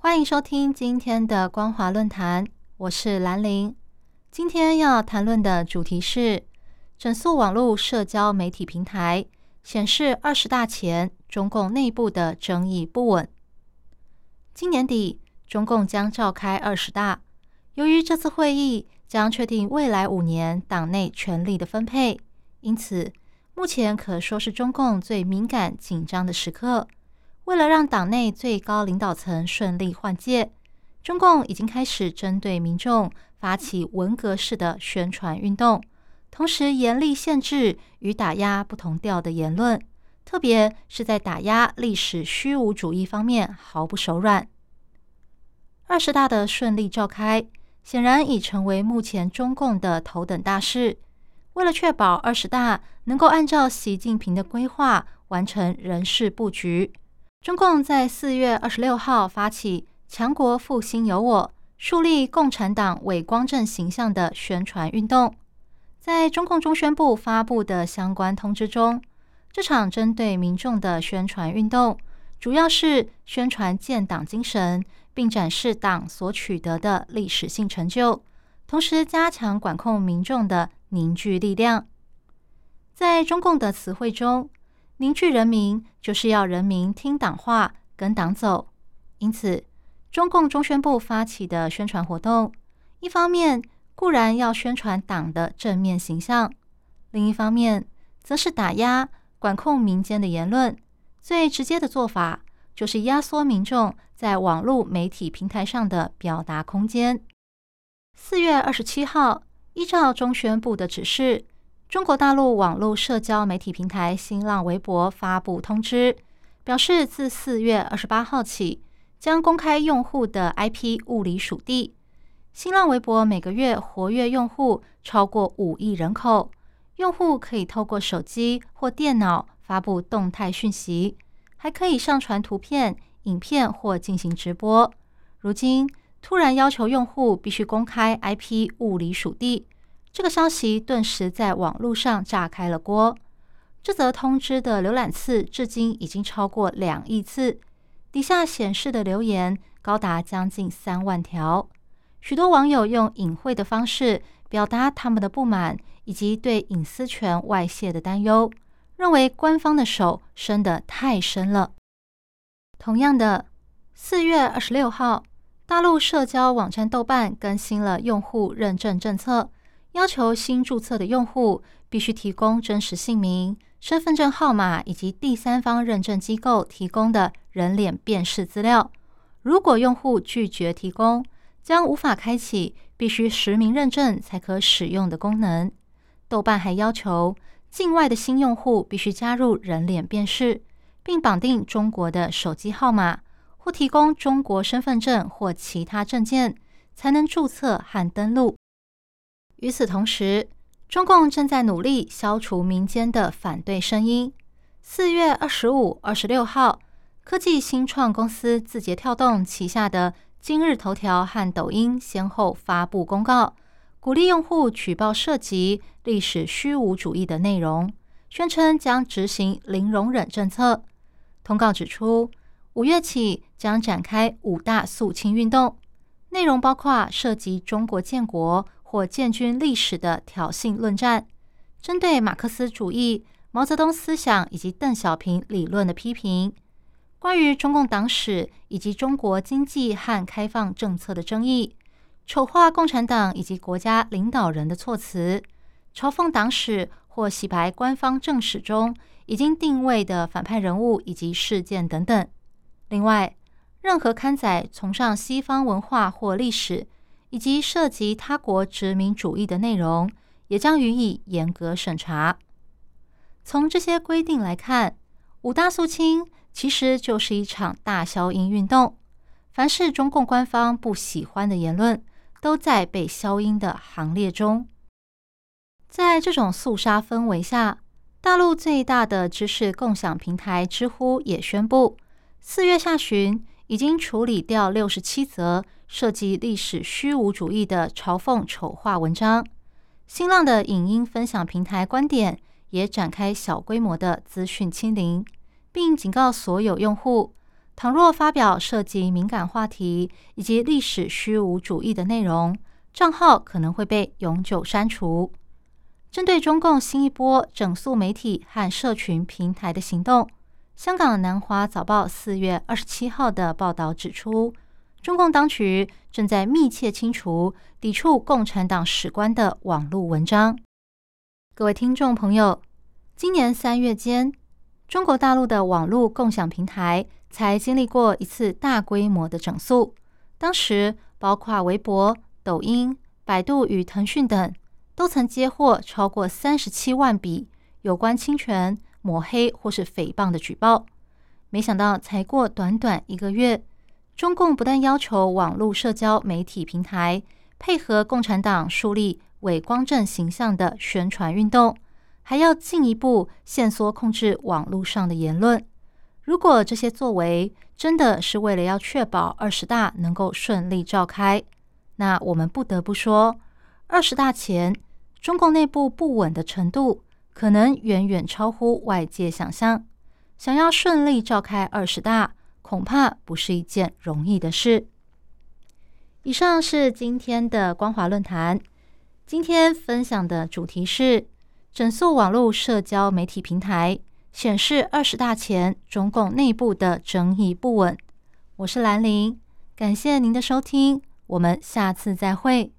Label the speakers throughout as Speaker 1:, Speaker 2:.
Speaker 1: 欢迎收听今天的光华论坛，我是兰玲。今天要谈论的主题是整肃网络社交媒体平台，显示二十大前中共内部的争议不稳。今年底，中共将召开二十大，由于这次会议将确定未来五年党内权力的分配，因此目前可说是中共最敏感紧张的时刻。为了让党内最高领导层顺利换届，中共已经开始针对民众发起文革式的宣传运动，同时严厉限制与打压不同调的言论，特别是在打压历史虚无主义方面毫不手软。二十大的顺利召开，显然已成为目前中共的头等大事。为了确保二十大能够按照习近平的规划完成人事布局。中共在四月二十六号发起“强国复兴有我，树立共产党伟光正形象”的宣传运动。在中共中宣部发布的相关通知中，这场针对民众的宣传运动，主要是宣传建党精神，并展示党所取得的历史性成就，同时加强管控民众的凝聚力量。在中共的词汇中，凝聚人民，就是要人民听党话、跟党走。因此，中共中宣部发起的宣传活动，一方面固然要宣传党的正面形象，另一方面则是打压、管控民间的言论。最直接的做法，就是压缩民众在网络媒体平台上的表达空间。四月二十七号，依照中宣部的指示。中国大陆网络社交媒体平台新浪微博发布通知，表示自四月二十八号起，将公开用户的 IP 物理属地。新浪微博每个月活跃用户超过五亿人口，用户可以透过手机或电脑发布动态讯息，还可以上传图片、影片或进行直播。如今突然要求用户必须公开 IP 物理属地。这个消息顿时在网络上炸开了锅。这则通知的浏览次至今已经超过两亿次，底下显示的留言高达将近三万条。许多网友用隐晦的方式表达他们的不满以及对隐私权外泄的担忧，认为官方的手伸得太深了。同样的，四月二十六号，大陆社交网站豆瓣更新了用户认证政策。要求新注册的用户必须提供真实姓名、身份证号码以及第三方认证机构提供的人脸辨识资料。如果用户拒绝提供，将无法开启必须实名认证才可使用的功能。豆瓣还要求境外的新用户必须加入人脸辨识，并绑定中国的手机号码，或提供中国身份证或其他证件，才能注册和登录。与此同时，中共正在努力消除民间的反对声音。四月二十五、二十六号，科技新创公司字节跳动旗下的今日头条和抖音先后发布公告，鼓励用户举报涉及历史虚无主义的内容，宣称将执行零容忍政策。通告指出，五月起将展开五大肃清运动，内容包括涉及中国建国。或建军历史的挑衅论战，针对马克思主义、毛泽东思想以及邓小平理论的批评，关于中共党史以及中国经济和开放政策的争议，丑化共产党以及国家领导人的措辞，嘲讽党史或洗白官方正史中已经定位的反派人物以及事件等等。另外，任何刊载崇尚西方文化或历史。以及涉及他国殖民主义的内容，也将予以严格审查。从这些规定来看，五大肃清其实就是一场大消音运动。凡是中共官方不喜欢的言论，都在被消音的行列中。在这种肃杀氛围下，大陆最大的知识共享平台知乎也宣布，四月下旬已经处理掉六十七则涉及历史虚无主义的嘲讽丑化文章。新浪的影音分享平台观点也展开小规模的资讯清零，并警告所有用户，倘若发表涉及敏感话题以及历史虚无主义的内容，账号可能会被永久删除。针对中共新一波整肃媒体和社群平台的行动，香港南华早报四月二十七号的报道指出，中共当局正在密切清除抵触共产党史观的网络文章。各位听众朋友，今年三月间，中国大陆的网络共享平台才经历过一次大规模的整肃，当时包括微博、抖音、百度与腾讯等。都曾接获超过三十七万笔有关侵权、抹黑或是诽谤的举报。没想到，才过短短一个月，中共不但要求网络社交媒体平台配合共产党树立伪光正形象的宣传运动，还要进一步限缩控制网络上的言论。如果这些作为真的是为了要确保二十大能够顺利召开，那我们不得不说，二十大前。中共内部不稳的程度可能远远超乎外界想象，想要顺利召开二十大，恐怕不是一件容易的事。以上是今天的光华论坛，今天分享的主题是整肃网络社交媒体平台，显示二十大前中共内部的争议不稳。我是兰陵，感谢您的收听，我们下次再会。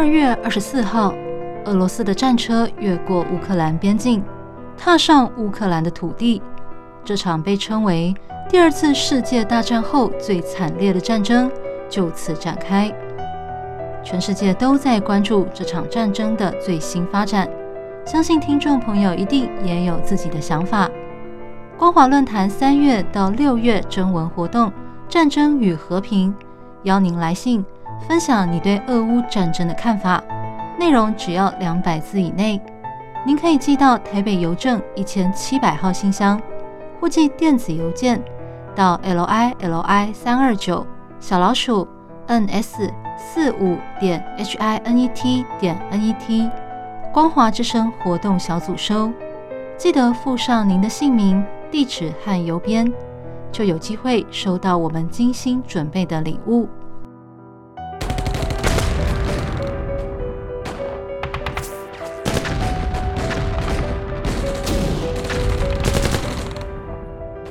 Speaker 1: 二月二十四号，俄罗斯的战车越过乌克兰边境，踏上乌克兰的土地。这场被称为第二次世界大战后最惨烈的战争就此展开。全世界都在关注这场战争的最新发展，相信听众朋友一定也有自己的想法。光华论坛三月到六月征文活动：战争与和平，邀您来信。分享你对俄乌战争的看法，内容只要两百字以内。您可以寄到台北邮政一千七百号信箱，或寄电子邮件到 l i l i 三二九小老鼠 n s 四五点 h i n e t 点 n e t。光华之声活动小组收，记得附上您的姓名、地址和邮编，就有机会收到我们精心准备的礼物。